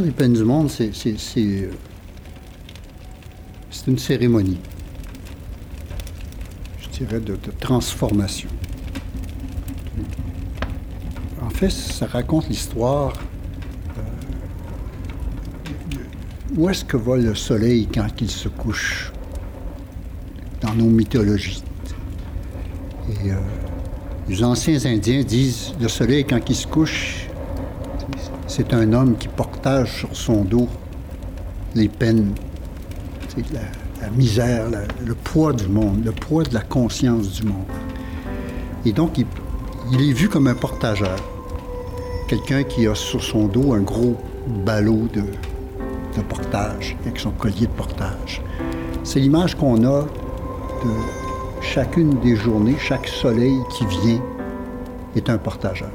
peines du monde, c'est, c'est, une cérémonie, je dirais, de, transformation. En fait, ça raconte l'histoire euh, où est-ce que va le soleil quand il se couche dans nos mythologies? Et euh, les anciens Indiens disent le soleil quand il se couche, c'est un homme qui portage sur son dos les peines, la, misère, le poids du monde, le poids de la conscience du monde. Et donc, il, il est vu comme un portageur. Quelqu'un qui a sur son dos un gros ballot de, de portage, avec son collier de portage. C'est l'image qu'on a de chacune des journées, chaque soleil qui vient est un portageur.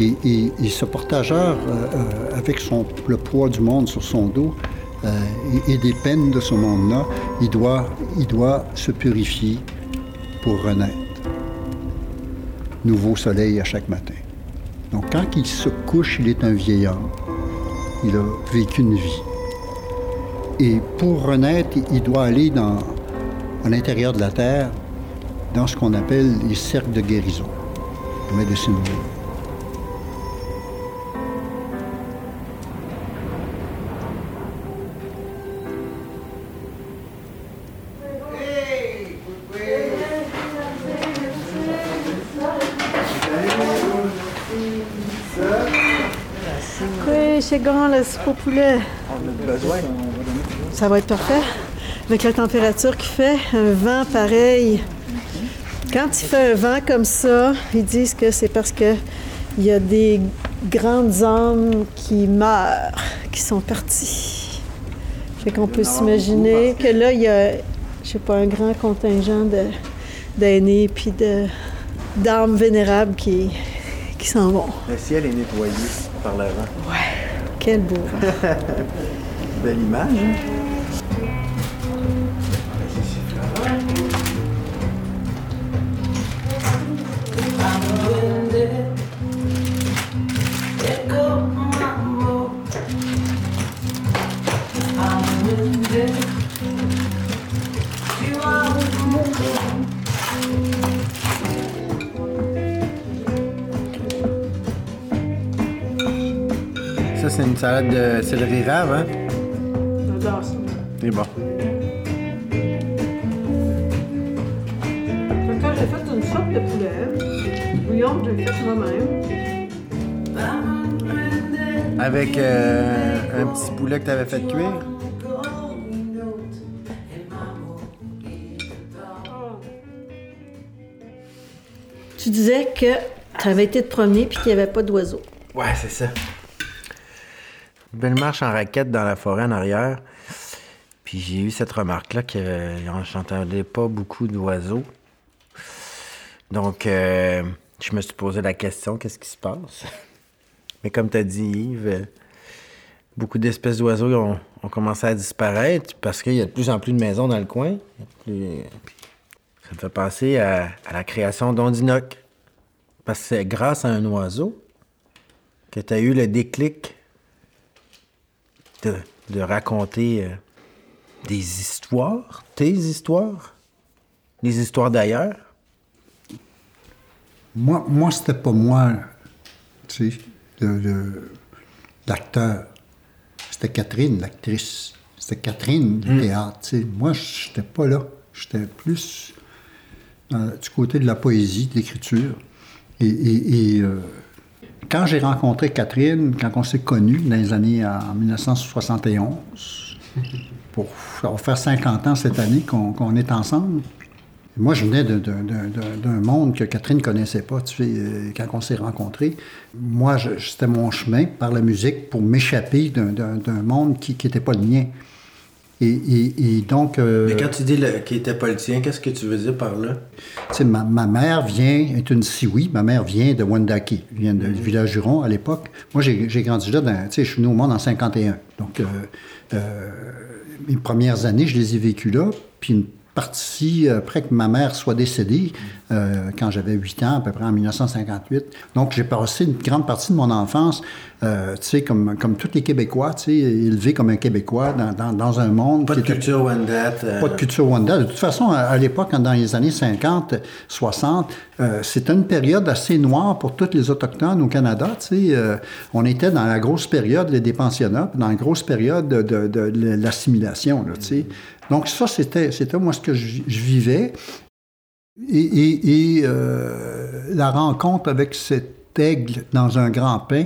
Et, ce portageur, euh, euh, avec le poids du monde sur son dos euh, et, des peines de ce monde-là, il doit, se purifier pour renaître. Nouveau soleil à chaque matin. Donc quand il se couche, il est un vieil homme. Il a vécu une vie. Et pour renaître, il- doit aller à l'intérieur de la terre, dans ce qu'on appelle les cercles de guérison, le Medicine Wheel. Oui, c'est grand, la soupe au poulet. Ça va être parfait. Avec la température qu'il fait, un vent pareil. Quand il fait un vent comme ça, ils disent que c'est parce que il y a des grandes âmes qui meurent, qui sont parties. Fait qu'on peut s'imaginer que là, il y a, je sais pas, un grand contingent de- d'aînés puis de d'âmes vénérables qui, qui s'en vont. Le ciel est nettoyé par le vent. Quel beau. Belle image, salade de céleri rave, hein? J'adore ça. C'est bon. Quand j'ai fait une soupe de poulet, bouillon que j'ai fait moi-même. Avec euh, un petit poulet que tu avais fait cuire? Tu disais que tu avais été te promener puis qu'il n'y avait pas d'oiseaux. Ouais, c'est ça. Une belle marche en raquette dans la forêt en arrière. Puis j'ai eu cette remarque-là que euh, j'entendais pas beaucoup d'oiseaux. Donc, euh, je me suis posé la question, qu'est-ce qui se passe? Mais comme tu as dit, Yves, euh, beaucoup d'espèces d'oiseaux ont, commencé à disparaître parce qu'il y a de plus en plus de maisons dans le coin. Ça me fait penser à, à la création d'Ondinoc. Parce que c'est grâce à un oiseau que tu as eu le déclic de, de raconter euh, des histoires, tes histoires, les histoires d'ailleurs? Moi, moi c'était pas moi, tu sais, le- le- l'acteur. C'était Catherine, l'actrice. C'était Catherine du théâtre. tu sais. Moi, j'étais pas là. J'étais plus euh, du côté de la poésie, de l'écriture. Et, et- et, euh, quand j'ai rencontré Catherine, quand on s'est connus dans les années en 1971, pour ça va faire 50 ans cette année qu'on est ensemble. Moi, je venais d'un monde que Catherine ne connaissait pas, tu sais, euh, quand on s'est rencontrés. Moi, c'était mon chemin par la musique pour m'échapper d'un monde qui n'était pas le mien. Et, et- et donc... euh, Mais quand tu dis qu'il était tien, qu'est-ce que tu veux dire par là? tu sais, ma, ma mère vient, est une Siwi, ma mère vient de Wendake, vient de- du village Huron à l'époque. Moi, j'ai grandi là, dans- tu sais, je suis venu au monde en 51. Donc, euh, euh, mes premières années, je les ai vécues là. Puis une parti après que ma mère soit décédée, euh, quand j'avais 8 ans, à peu près en 1958. Donc, j'ai passé une grande partie de mon enfance, euh, tu sais, comme, comme tous les Québécois, tu sais, élevé comme un Québécois dans, dans, dans un monde... Pas de culture Wendat. euh, pas de culture Wanda. De toute façon, à, à l'époque, dans les années 50, 60, euh, c'était une période assez noire pour tous les Autochtones au Canada. tu sais. Euh, on était dans la grosse période des pensionnats, puis dans la grosse période de, de- de l'assimilation. tu sais. Donc ça, c'était, c'était moi ce que je, je vivais. Et, et- et, euh, la rencontre avec cet aigle dans un grand pain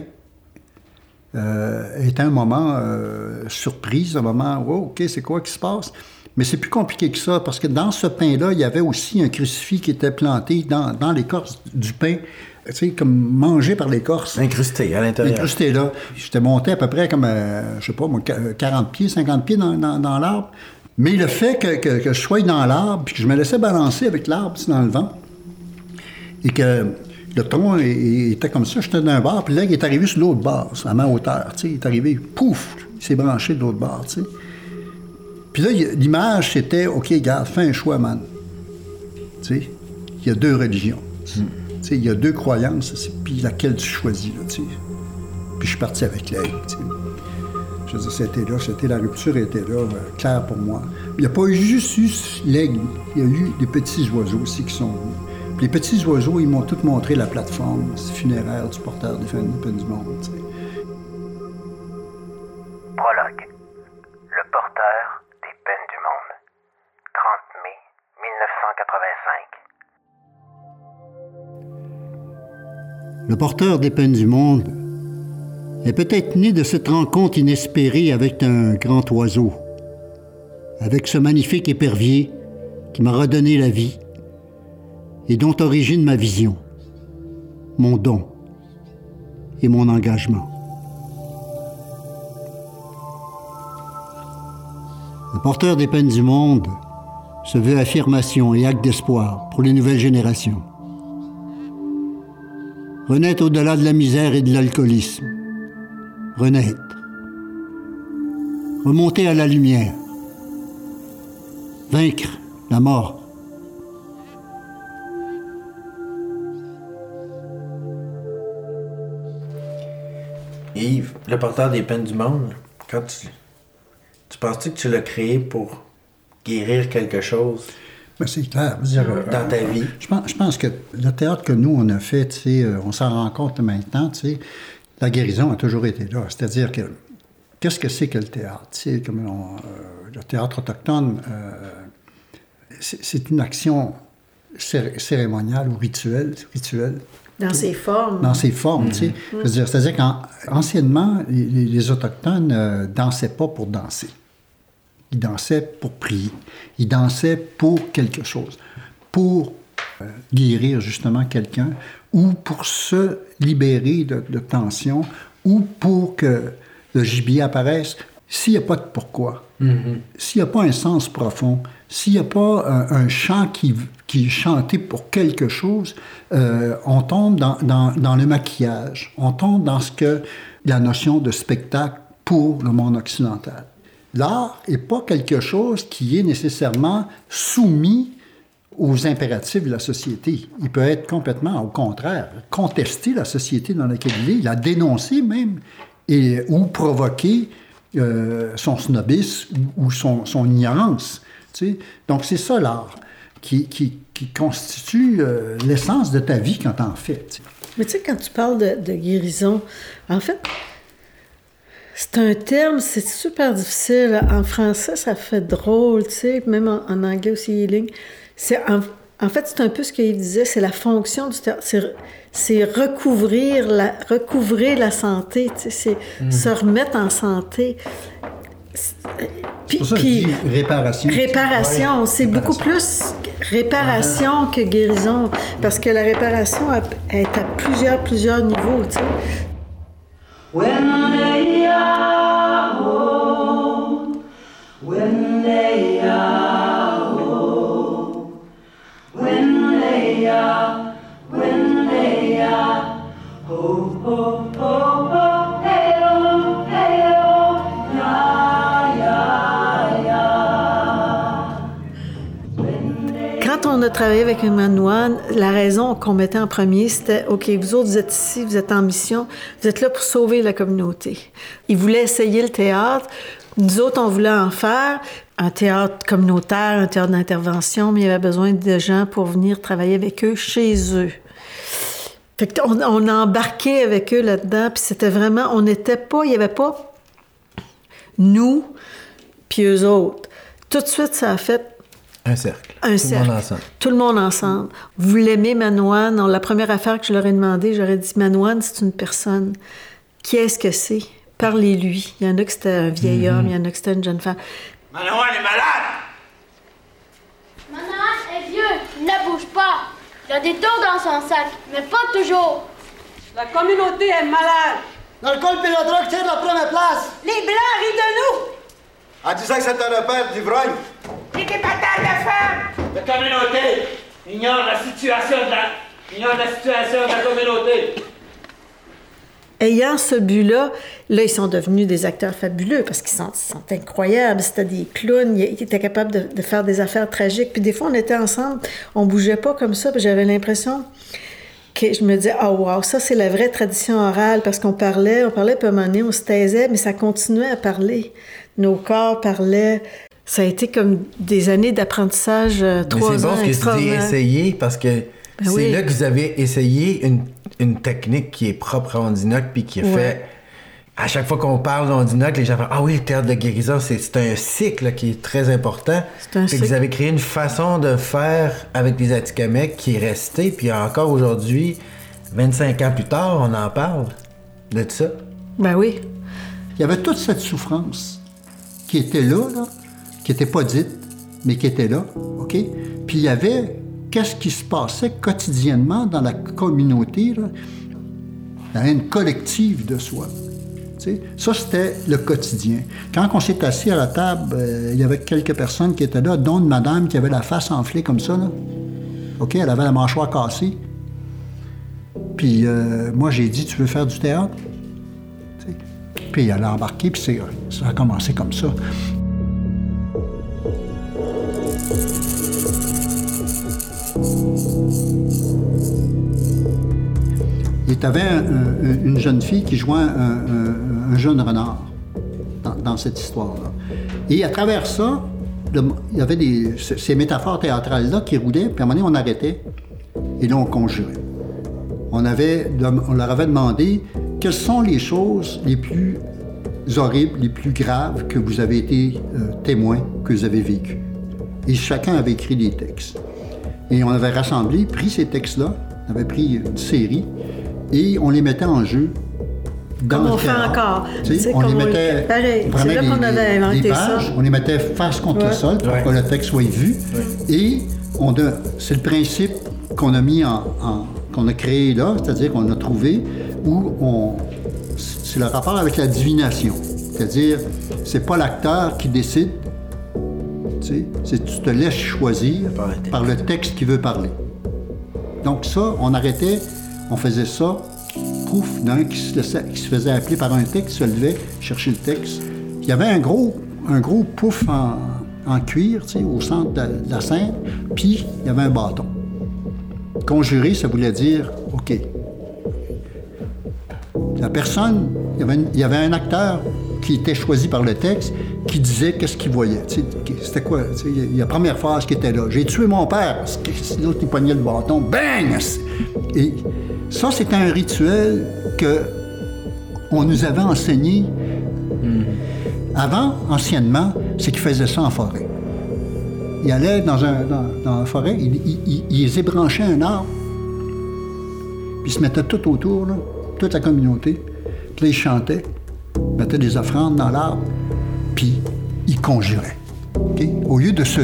euh, est un moment euh, surprise, un moment, oh, OK, c'est quoi qui se passe? Mais c'est plus compliqué que ça, parce que dans ce pain-là, il y avait aussi un crucifix qui était planté dans, dans l'écorce du pain, tu sais, comme mangé par l'écorce. Incrusté à l'intérieur. Incrusté là. J'étais monté à peu près comme, euh, je sais pas, moi, qu- 40 pieds, 50 pieds dans, dans- dans l'arbre. Mais le fait que, je sois dans l'arbre, puis que je me laissais balancer avec l'arbre dans le vent, et que le tronc était comme ça, j'étais d'un bord, puis l'aigle est arrivé sur l'autre bord, à ma hauteur, il est arrivé, pouf, il s'est branché de l'autre sais. Puis là, l'image, c'était, OK, garde, fais un choix, man. Il y a deux religions. Il y a deux croyances, puis laquelle tu choisis, tu sais. Puis je suis parti avec l'aigle, tu. Je veux dire, c'était là, c'était la rupture était là, euh, claire pour moi. Il n'y a pas eu juste eu l'aigle, il y a eu des petits oiseaux aussi qui sont venus. Puis les petits oiseaux, ils m'ont tout montré la plateforme funéraire du porteur des peines du monde. Prologue. Le porteur des peines du monde. 30 mai 1985. Le porteur des peines du monde est peut-être né de cette rencontre inespérée avec un grand oiseau, avec ce magnifique épervier qui m'a redonné la vie et dont origine ma vision, mon don et mon engagement. Le porteur des peines du monde se veut affirmation et acte d'espoir pour les nouvelles générations renaître au-delà de la misère et de l'alcoolisme, renaître, remonter à la lumière, vaincre la mort. Yves, le porteur des peines du monde, quand tu. Tu penses-tu que tu l'as créé pour guérir quelque chose? Ben, c'est clair. je veux dire, euh, dans ta vie? Je pense, je pense que le théâtre que nous, on a fait, euh, on s'en rend compte maintenant, tu sais, la guérison a toujours été là. C'est-à-dire que, qu'est-ce que c'est que le théâtre? Sais, comme on, euh, le théâtre autochtone, euh, c'est c'est une action céré- cérémoniale ou rituelle, rituelle Dans ses formes. dans ses formes, tu sais. Dire, C'est-à-dire qu'anciennement, les, les- les Autochtones euh, dansaient pas pour danser. Ils dansaient pour prier. Ils dansaient pour quelque chose. Pour euh, guérir justement quelqu'un ou pour se libérer de, de tension ou pour que le gibier apparaisse. S'il n'y a pas de pourquoi, s'il n'y a pas un sens profond, s'il n'y a pas un, un chant qui, qui est chanté pour quelque chose, euh, on tombe dans, dans- dans le maquillage, on tombe dans ce que la notion de spectacle pour le monde occidental. L'art n'est pas quelque chose qui est nécessairement soumis aux impératifs de la société. Il peut être complètement, au contraire, contester la société dans laquelle il est, la dénoncer même, et, ou provoquer euh, son snobisme ou, son, ignorance. tu sais. Donc c'est ça l'art, qui, qui- constitue euh, l'essence de ta vie quand t'en fais. Mais tu sais, quand tu parles de, de guérison, en fait, c'est un terme, c'est super difficile. En français, ça fait drôle, tu sais, même en, en anglais aussi, healing. C'est en, en fait, c'est un peu ce qu'il disait, c'est la fonction du théâtre. C'est, c'est recouvrir la, recouvrir la santé, c'est se remettre en santé. C'est puis- C'est pour ça que puis- je dis réparation. Réparation, c'est beaucoup plus réparation que guérison, parce que la réparation est à plusieurs, plusieurs niveaux, tu sais. A travaillé avec moine, la raison qu'on mettait en premier, c'était OK, vous autres, vous êtes ici, vous êtes en mission, vous êtes là pour sauver la communauté. Ils voulaient essayer le théâtre. Nous autres, on voulait en faire un théâtre communautaire, un théâtre d'intervention, mais il y avait besoin de gens pour venir travailler avec eux chez eux. Fait qu'on on a embarqué avec eux là-dedans, puis c'était vraiment, on n'était pas, il n'y avait pas nous, puis eux autres. Tout de suite, ça a fait Un cercle. un Tout le cercle. monde ensemble. Tout le monde ensemble. Vous l'aimez, Manoine? Non, la première affaire que je leur ai demandé, j'aurais dit Manoine, c'est une personne. Qui est-ce que c'est? Parlez-lui. Il y en a que c'était un vieil homme, il y en a que c'était une jeune femme. Manoine est malade! Manoine est vieux, il ne bouge pas. Il a des taux dans son sac, mais pas toujours. La communauté est malade. L'alcool et la drogue tiennent la première place. Les Blancs rient de nous. En disant que c'est un repère d'ivrogne. Et des patates de femmes. La communauté ignore la situation de la... ignore la situation de la communauté. Ayant ce but-là, là, ils sont devenus des acteurs fabuleux parce qu'ils sont, sont incroyables. C'était des clowns, ils étaient capables de, de faire des affaires tragiques. Puis des fois, on était ensemble, on bougeait pas comme ça, puis j'avais l'impression que je me disais, oh wow, ça c'est la vraie tradition orale parce qu'on parlait, on parlait, puis à un moment donné, on se taisait, mais ça continuait à parler. Nos corps parlaient. Ça a été comme des années d'apprentissage, euh, trois c'est bon ans ce que tu dis essayer parce que c'est oui. là que vous avez essayé une, une technique qui est propre à Ondinoc puis qui a Ouais. fait. À chaque fois qu'on parle d'Ondinoc, les gens font Ah oui, le théâtre de guérison, c'est c'est un cycle qui est très important. C'est un Fait que vous cycle. avez créé une façon de faire avec les Atikamekw qui est restée, puis encore aujourd'hui, 25 ans plus tard, on en parle de ça. Ben oui. Il y avait toute cette souffrance qui était là, qui n'était pas dite, mais qui était là, OK? Puis il y avait qu'est-ce qui se passait quotidiennement dans la communauté, là? Avait une collective de soi. Ça, c'était le quotidien. Quand on s'est assis à la table, euh, il y avait quelques personnes qui étaient là, dont une madame qui avait la face enflée comme ça. OK? Elle avait la mâchoire cassée. Puis euh, moi, j'ai dit, tu veux faire du théâtre? Puis elle a embarqué, puis ça a commencé comme ça. Il y avait un- un- une jeune fille qui jouait un, un- un jeune renard dans, cette histoire-là. Et à travers ça, il y avait ces métaphores théâtrales-là qui roulaient, puis à un moment donné, on arrêtait, et là, on conjurait. On, avait, on leur avait demandé quelles sont les choses les plus horribles, les plus graves que vous avez été euh, témoin, que vous avez vécues. Et chacun avait écrit des textes. Et on avait rassemblé, pris ces textes-là, on avait pris une série, et on les mettait en jeu. Dans Comme le on fait encore. On les mettait. on avait inventé ça. On les face contre le sol pour Ouais. que le texte soit vu. Et on a- c'est le principe qu'on a mis en, en- qu'on a créé là, c'est-à-dire qu'on a trouvé où on c'est le rapport avec la divination. C'est-à-dire, c'est pas l'acteur qui décide, tu sais, c'est tu te laisses choisir Par le texte. qui veut parler. Donc ça, on arrêtait, on faisait ça, pouf, d'un qui se, laissait- qui se faisait appeler par un texte, se levait, chercher le texte. Il y avait un gros, un gros pouf en, en cuir, tu sais, au centre de, de la scène, puis il y avait un bâton. Conjurer, ça voulait dire, OK. La personne, il y avait, une- il y avait un acteur qui était choisi par le texte, qui disait qu'est-ce qu'il voyait. C'était quoi? Il y a la première phrase qui était là. J'ai tué mon père. L'autre, il poignait le bâton. Bang! Et ça, c'était un rituel que on nous avait enseigné. Avant, anciennement, c'est qu'ils faisaient ça en forêt. Ils allaient dans, un, dans, dans la forêt, ils, ils, ils- ils ébranchaient un arbre, puis ils se mettaient tout autour, là, toute la communauté. Puis ils chantaient, mettaient des offrandes dans l'arbre, puis ils conjuraient. Au lieu de, se,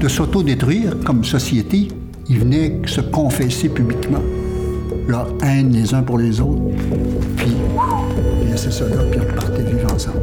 de s'autodétruire comme société, ils venaient se confesser publiquement leur haine les uns pour les autres, puis ils laissaient ça là, puis repartaient vivre ensemble.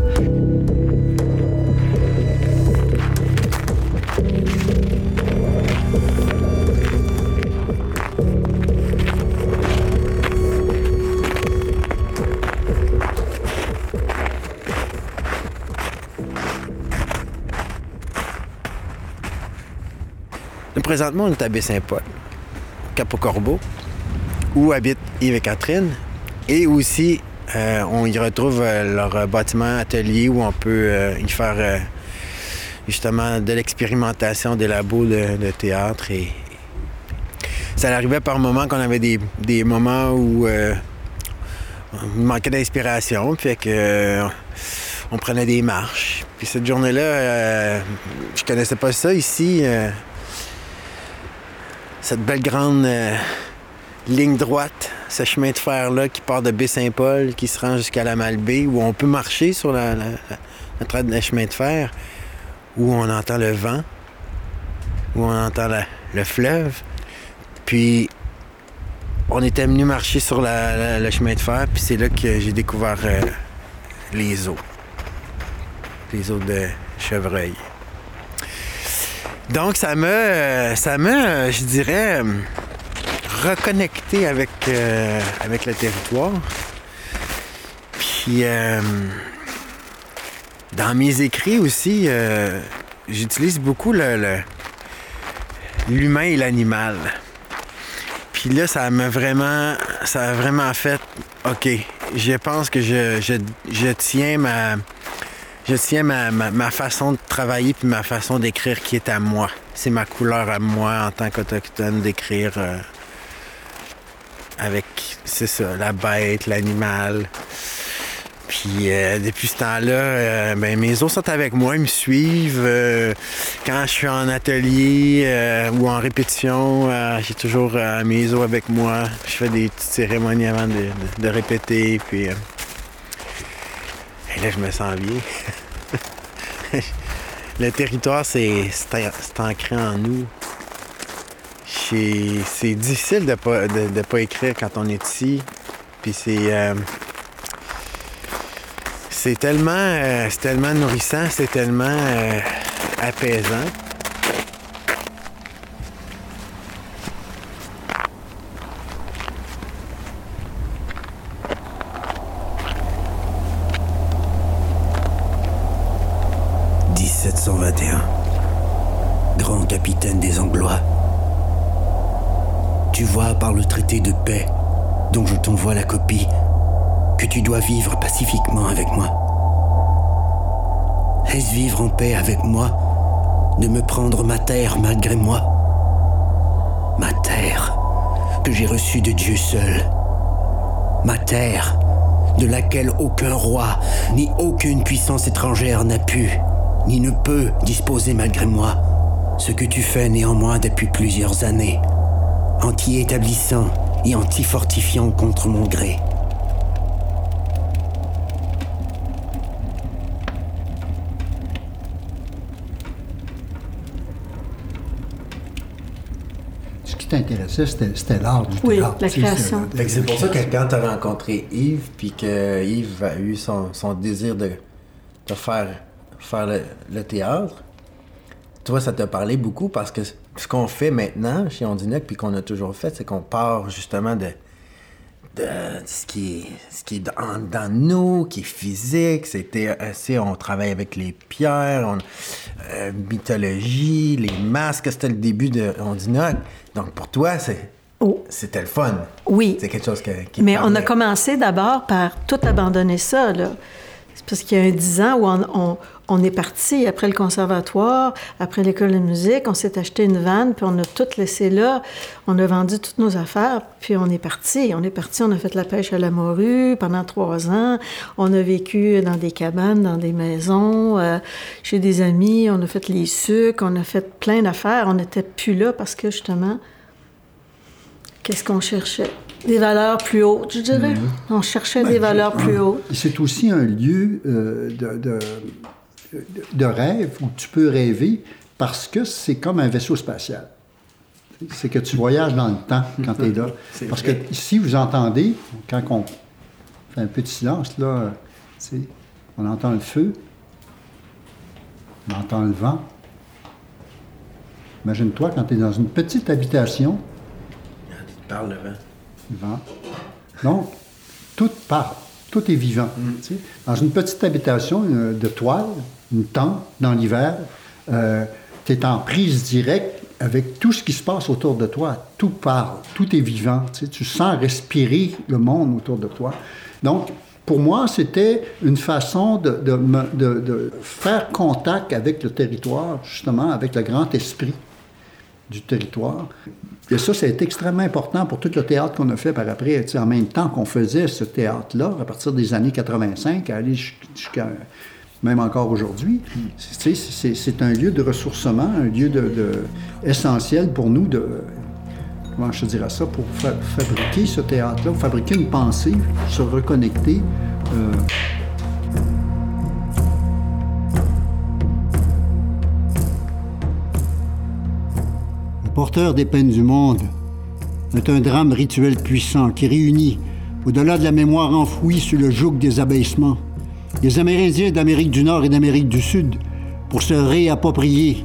Présentement, on est à Baie-Saint-Paul, Cap-au-Corbeau, où habitent Yves et Catherine. Et aussi, euh, on y retrouve euh, leur bâtiment atelier où on peut euh, y faire justement de l'expérimentation, des labos de, théâtre. Et ça arrivait par moments qu'on avait des, des moments où on manquait d'inspiration, fait que on prenait des marches. Puis cette journée-là, euh, je connaissais pas ça ici. Cette belle grande euh, ligne droite, ce chemin de fer-là qui part de Baie-Saint-Paul, qui se rend jusqu'à la Malbaie, où on peut marcher sur la, la- la- chemin de fer, où on entend le vent, où on entend le fleuve. Puis on était venu marcher sur le chemin de fer, puis c'est là que j'ai découvert euh, les eaux. Les eaux de chevreuil. Donc ça euh, ça euh, je dirais, reconnecté avec, euh, avec le territoire. Puis euh, dans mes écrits aussi, euh, j'utilise beaucoup le- l'humain et l'animal. Puis là, ça m'a vraiment, ça a vraiment fait, OK, je pense que je, je tiens ma, je tiens ma, ma- façon de travailler puis ma façon d'écrire qui est à moi. C'est ma couleur à moi en tant qu'autochtone d'écrire euh, avec, c'est ça, la bête, l'animal. Puis euh, depuis ce temps-là, euh, ben, mes os sont avec moi, ils me suivent. quand je suis en atelier ou en répétition, j'ai toujours mes os avec moi. Je fais des petites cérémonies avant de, de- de répéter. Puis là, je me sens bien. Le territoire, c'est ancré en nous. C'est difficile de pas, de, de pas écrire quand on est ici. Puis c'est. euh, c'est tellement, euh, tellement nourrissant, c'est tellement euh, apaisant. « Est-ce vivre en paix avec moi de me prendre ma terre malgré moi Ma terre que j'ai reçue de Dieu seul. Ma terre de laquelle aucun roi ni aucune puissance étrangère n'a pu ni ne peut disposer malgré moi. Ce que tu fais néanmoins depuis plusieurs années, anti-établissant et anti-fortifiant contre mon gré. T'intéressait, c'était c'était l'art du Oui, théâtre. la création. c'est- pour ça que quand tu as rencontré Yves, puis que Yves a eu son, son désir de, de faire, faire le, le théâtre, toi, ça t'a parlé beaucoup parce que ce qu'on fait maintenant chez Ondinac, puis qu'on a toujours fait, c'est qu'on part justement de, de ce qui est, ce qui est dans, dans nous, qui est physique. C'était assez, on travaille avec les pierres, on, euh, mythologie, les masques. C'était le début de. Donc pour toi, c'est, Oh. c'était le fun. Oui. C'est quelque chose que, qui Mais on a commencé d'abord par tout abandonner ça. Là. C'est parce qu'il y a un dix ans où on, on- on est parti après le conservatoire, après l'école de musique, on s'est acheté une vanne, puis on a tout laissé là. On a vendu toutes nos affaires, puis on est parti. On est parti, on a fait la pêche à la morue pendant trois ans. On a vécu dans des cabanes, dans des maisons, euh, chez des amis. On a fait les sucres, on a fait plein d'affaires. On n'était plus là parce que justement, qu'est-ce qu'on cherchait? Des valeurs plus hautes, je dirais. On cherchait des valeurs plus hautes. Et C'est aussi un lieu euh, de, de- de rêve où tu peux rêver parce que c'est comme un vaisseau spatial. C'est que tu voyages dans le temps quand tu es là. Parce vrai. que ici, vous entendez, quand on fait un peu de silence, là, on entend le feu, on entend le vent. Imagine-toi quand tu es dans une petite habitation, Tu parles le vent. vivant. Donc, tout parle, tout est vivant. tu sais. Dans une petite habitation euh, de toile, une tente, dans l'hiver, tu es en prise directe avec tout ce qui se passe autour de toi. Tout parle, tout est vivant. Tu, sens respirer le monde autour de toi. Donc, pour moi, c'était une façon de, faire contact avec le territoire, justement, avec le grand esprit du territoire. Et ça, ça a été extrêmement important pour tout le théâtre qu'on a fait par après. En même temps qu'on faisait ce théâtre-là, à partir des années 85, à aller jus- jusqu'à même encore aujourd'hui, c'est un lieu de ressourcement, un lieu essentiel pour nous de, comment je dirais ça, pour fa- fabriquer ce théâtre-là, fabriquer une pensée, se reconnecter. euh, Le porteur des peines du monde est un drame rituel puissant qui réunit, au-delà de la mémoire enfouie sous le joug des abaissements, les Amérindiens d'Amérique du Nord et d'Amérique du Sud pour se réapproprier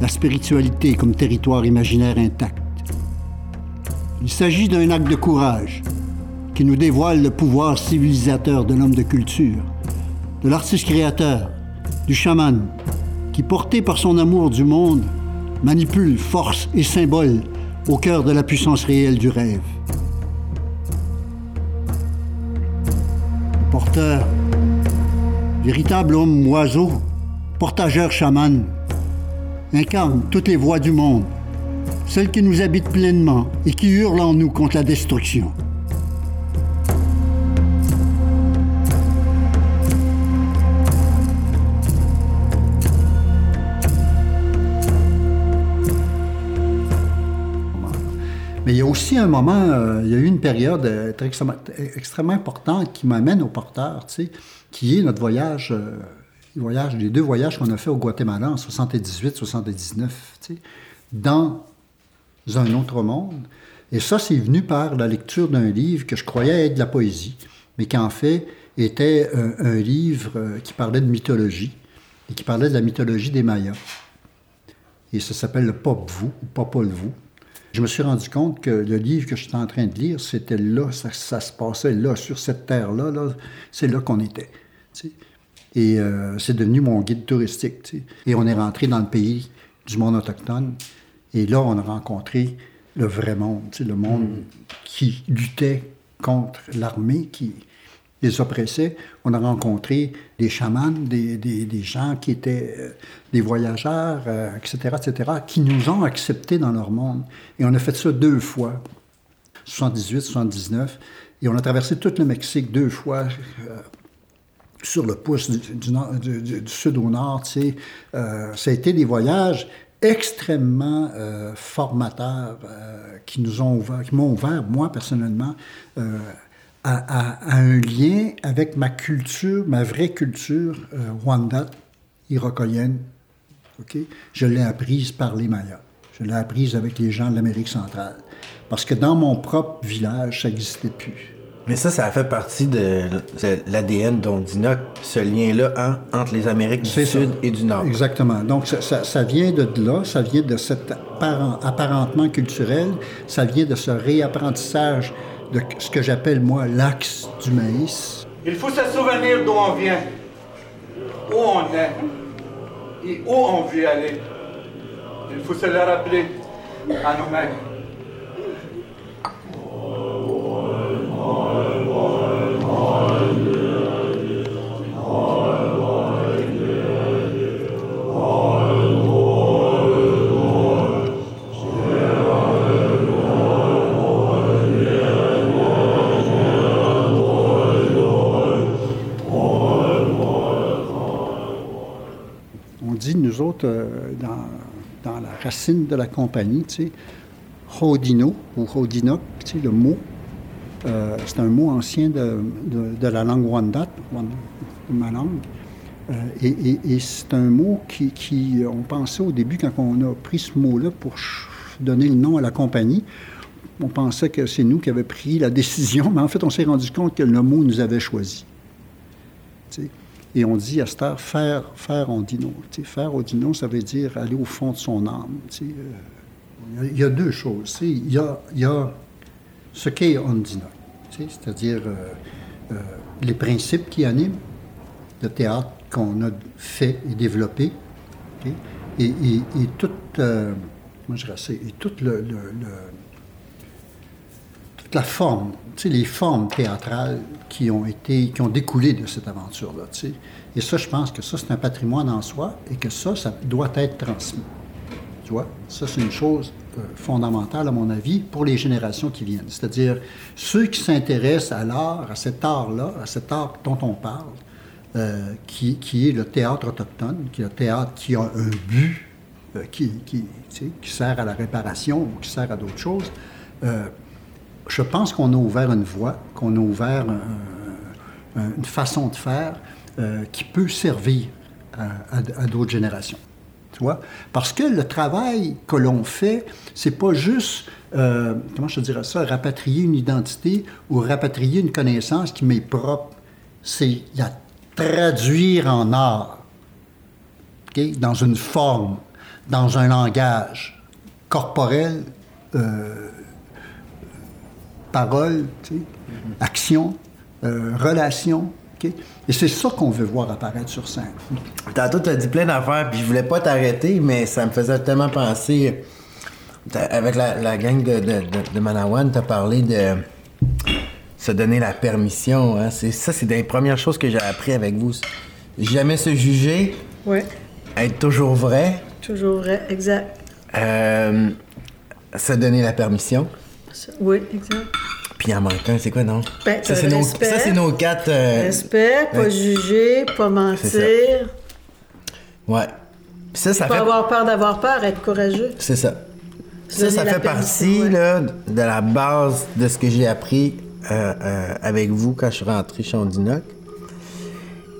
la spiritualité comme territoire imaginaire intact. Il s'agit d'un acte de courage qui nous dévoile le pouvoir civilisateur de l'homme de culture, de l'artiste créateur, du chaman, qui, porté par son amour du monde, manipule force et symboles au cœur de la puissance réelle du rêve. Porteur, véritable homme oiseau, portageur chaman, incarne toutes les voix du monde, celles qui nous habitent pleinement et qui hurlent en nous contre la destruction. Mais il y a aussi un moment, euh, il y a eu une période euh, extrêmement, extrêmement importante qui m'amène au porteur, tu sais, qui est notre voyage, euh, voyage, les deux voyages qu'on a fait au Guatemala en 78-79, tu sais, dans un autre monde. Et ça, c'est venu par la lecture d'un livre que je croyais être de la poésie, mais qui en fait était un, livre euh, qui parlait de mythologie et qui parlait de la mythologie des Mayas. Et ça s'appelle le Pop Vous ou Popol Vuh. Je me suis rendu compte que le livre que j'étais en train de lire, c'était là, ça, ça se passait là, sur cette terre-là, là, c'est là qu'on était. Et euh, c'est devenu mon guide touristique. Et on est rentré dans le pays du monde autochtone. Et là, on a rencontré le vrai monde, le monde qui luttait contre l'armée, qui les oppressait. On a rencontré des chamans, des, des- des gens qui étaient euh, des voyageurs, euh, etc., etc., qui nous ont acceptés dans leur monde. Et on a fait ça deux fois, 78, 79. Et on a traversé tout le Mexique deux fois. euh, sur le pouce du, sud au nord, tu sais. Euh, ça a été des voyages extrêmement euh, formateurs euh, qui nous ont ouvert, qui m'ont ouvert, moi personnellement, à, un lien avec ma culture, ma vraie culture euh, Wanda, iroquoienne. OK? Je l'ai apprise par les Mayas. Je l'ai apprise avec les gens de l'Amérique centrale. Parce que dans mon propre village, ça n'existait plus. Mais ça, ça a fait partie de, l'ADN d'Ondinoc, ce lien-là hein, entre les Amériques du ça. Sud et du Nord. Exactement. Donc, ça, ça- ça vient de là, ça vient de cet apparent- apparentement culturel, ça vient de ce réapprentissage de ce que j'appelle, moi, l'axe du maïs. Il faut se souvenir d'où on vient, où on est et où on veut aller. Il faut se le rappeler à nous-mêmes. Racine de la compagnie, tu sais, Hodino ou Hodinok, tu sais, le mot, euh, c'est un mot ancien de, de- la langue Wendat, Wan- de ma langue. Euh, et c'est un mot qui, qui, on pensait au début, quand on a pris ce mot-là pour donner le nom à la compagnie, on pensait que c'est nous qui avions pris la décision, mais en fait, on s'est rendu compte que le mot nous avait choisi. Et on dit à cette heure, faire, faire Ondino. Tu sais, faire Ondino, ça veut dire aller au fond de son âme. tu sais. Euh, Il y a- deux choses. Il y a, y a ce qu'est Ondino, c'est-à-dire euh, euh, les principes qui animent le théâtre qu'on a fait et développé, ok, et, et- et euh, comment je dirais et le- le- la forme, tu sais, les formes théâtrales qui ont été, qui ont découlé de cette aventure-là, tu sais. Et ça, je pense que ça, c'est un patrimoine en soi et que ça, ça doit être transmis. Tu vois, ça, c'est une chose euh, fondamentale, à mon avis, pour les générations qui viennent. C'est-à-dire, ceux qui s'intéressent à l'art, à cet art-là, à cet art dont on parle, euh, qui, qui est le théâtre autochtone, qui est le théâtre qui a un but, euh, qui, qui, sert à la réparation ou qui sert à d'autres choses, je pense qu'on a ouvert une voie, qu'on a ouvert un- un- une façon de faire euh, qui peut servir à, d'autres générations. Tu vois? Parce que le travail que l'on fait, c'est pas juste, euh, comment je te dirais ça, rapatrier une identité ou rapatrier une connaissance qui m'est propre. C'est la traduire en art, dans une forme, dans un langage corporel, euh, parole, tu sais, action, euh, relation. OK? Et c'est ça qu'on veut voir apparaître sur scène. Tantôt, tu as dit plein d'affaires, puis je voulais pas t'arrêter, mais ça me faisait tellement penser. T'as- Avec la, la gang de, de, de, de Manawan, tu as parlé de se donner la permission. Hein? C'est, ça, c'est des premières choses que j'ai appris avec vous. Jamais se juger, Oui, être toujours vrai, toujours vrai, exact. euh, se donner la permission. Oui, exact. Puis en manquant, c'est quoi, non? Ben, ça, c'est nos, respect. ça, c'est nos quatre. euh, Respect, pas ouais. juger, pas mentir, Ouais. Puis ça, ça pas fait. avoir peur d'avoir peur, être courageux. C'est ça. Ça, ça fait partie ouais. là, de la base de ce que j'ai appris euh, euh, avec vous quand je suis rentré chez Ondinoc.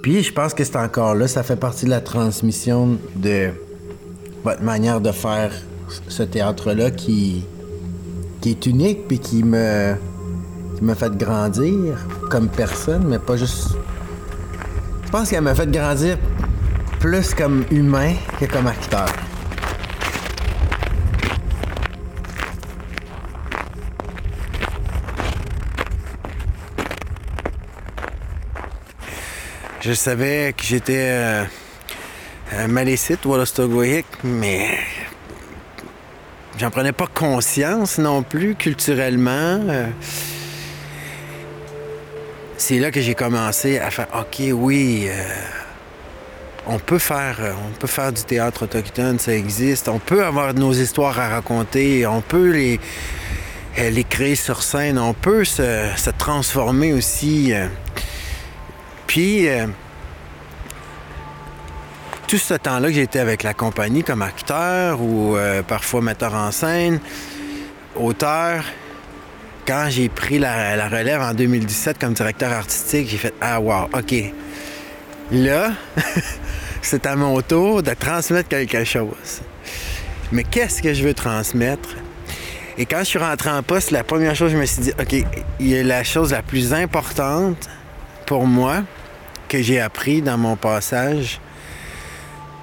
Puis je pense que c'est encore là, ça fait partie de la transmission de votre manière de faire ce théâtre-là qui, qui est unique puis qui me, qui m'a fait grandir comme personne, mais pas juste. Je pense qu'elle m'a fait grandir plus comme humain que comme acteur. Je savais que j'étais euh, malécite Wallastogoïque, mais j'en prenais pas conscience non plus culturellement. Euh, C'est là que j'ai commencé à faire OK, oui, euh, on peut faire euh, on peut faire du théâtre autochtone, ça existe. On peut avoir nos histoires à raconter, on peut les les créer sur scène, on peut se, se transformer aussi. puis, tout ce temps-là que j'étais avec la compagnie comme acteur ou euh, parfois metteur en scène, auteur, quand j'ai pris la, la relève en 2017 comme directeur artistique, j'ai fait Ah, wow, OK. Là, c'est à mon tour de transmettre quelque chose. Mais qu'est-ce que je veux transmettre? Et quand je suis rentré en poste, la première chose, je me suis dit OK, il y a la chose la plus importante pour moi que j'ai appris dans mon passage,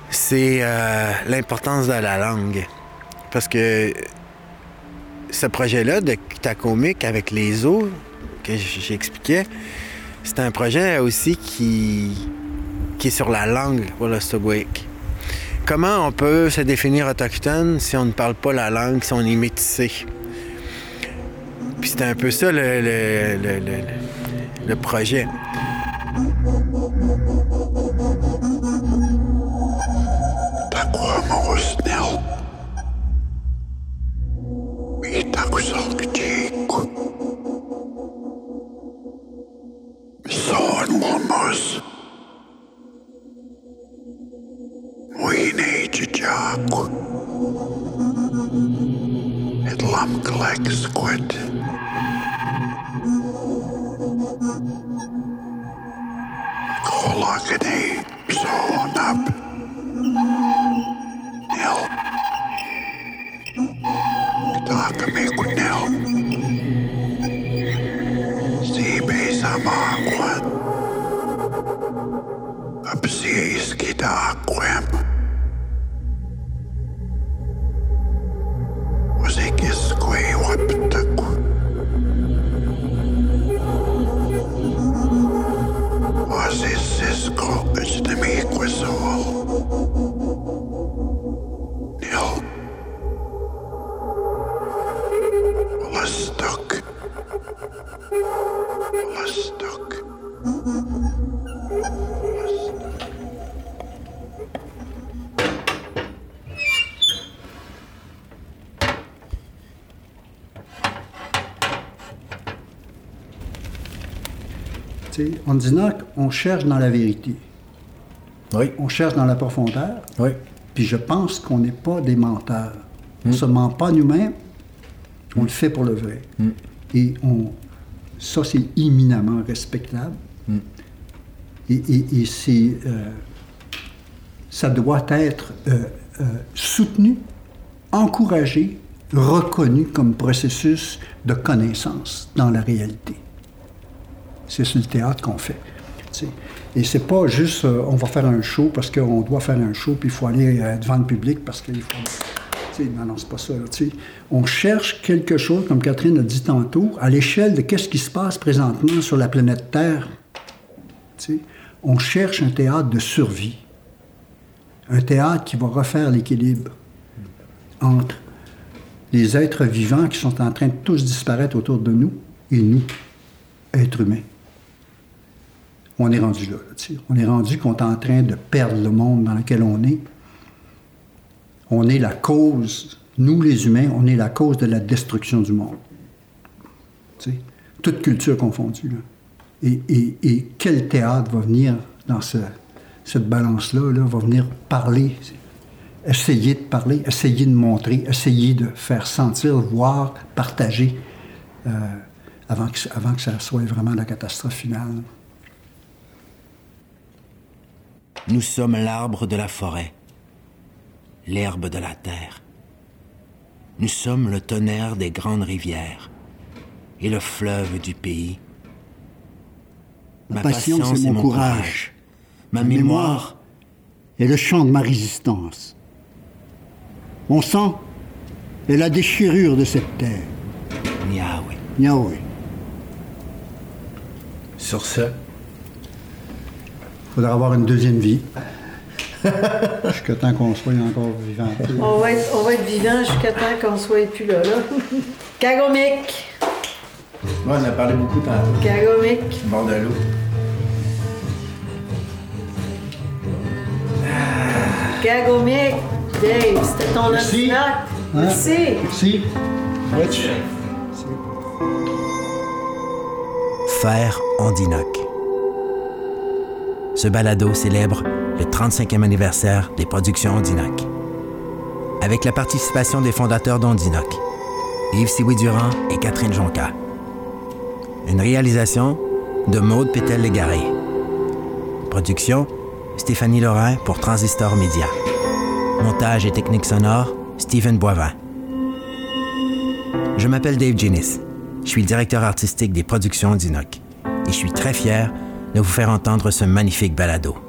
c'est euh, l'importance de la langue. Parce que ce projet-là de Tacomic avec les eaux que j'expliquais, c'est un projet aussi qui, est sur la langue Wolastoqiyik. Comment on peut se définir autochtone si on ne parle pas la langue, si on est métissé? Puis c'était un peu ça le, le- le- le- le projet. amacqua absiescit aquam en disant qu'on cherche dans la vérité. Oui. On cherche dans la profondeur. Oui. Puis je pense qu'on n'est pas des menteurs. On ne se ment pas nous-mêmes, on le fait pour le vrai. Et on, ça, c'est éminemment respectable. Et, et- et c'est, euh, ça doit être euh, euh, soutenu, encouragé, reconnu comme processus de connaissance dans la réalité. C'est sur le théâtre qu'on fait. tu sais. Et c'est pas juste euh, on va faire un show parce qu'on doit faire un show, puis il faut aller euh, devant le public parce qu'il faut. tu sais, non, non, c'est pas ça. On cherche quelque chose, comme Catherine a dit tantôt, à l'échelle de qu'est-ce qui se passe présentement sur la planète Terre. On cherche un théâtre de survie. Un théâtre qui va refaire l'équilibre entre les êtres vivants qui sont en train de tous disparaître autour de nous et nous, êtres humains. On est rendu là. on est rendu qu'on est en train de perdre le monde dans lequel on est. On est la cause, nous les humains, on est la cause de la destruction du monde. Toute culture confondue. Et, quel théâtre va venir dans ce- cette balance-là, là, va venir parler, essayer de parler, essayer de montrer, essayer de faire sentir, voir, partager, euh, avant, que, avant que ça soit vraiment la catastrophe finale. Nous sommes l'arbre de la forêt, l'herbe de la terre. Nous sommes le tonnerre des grandes rivières et le fleuve du pays. Ma passion, c'est mon courage. Ma mémoire est le chant de ma résistance. Mon sang est la déchirure de cette terre. Yahweh. Yahweh. Sur ce, faudra avoir une deuxième vie. Jusqu'à temps qu'on soit encore vivant. On va être, on va être vivant jusqu'à temps qu'on soit plus là. là. Kagomic! moi, on a parlé beaucoup tantôt. Kagomic! Bord de l'eau. Kagomic! Dave, c'était ton Merci. Hein? Merci. Merci. Rich. Faire Ondinoc. Ce balado célèbre le 35e anniversaire des productions Ondinoc. Avec la participation des fondateurs d'Ondinoc, Yves Siwi-Durand et Catherine Jonca. Une réalisation de Maude Pétel-Légaré. Production Stéphanie Lorrain pour Transistor Média. Montage et technique sonore Stephen Boivin. Je m'appelle Dave Ginis. Je suis directeur artistique des productions d'Inoc. Et je suis très fier de vous faire entendre ce magnifique balado.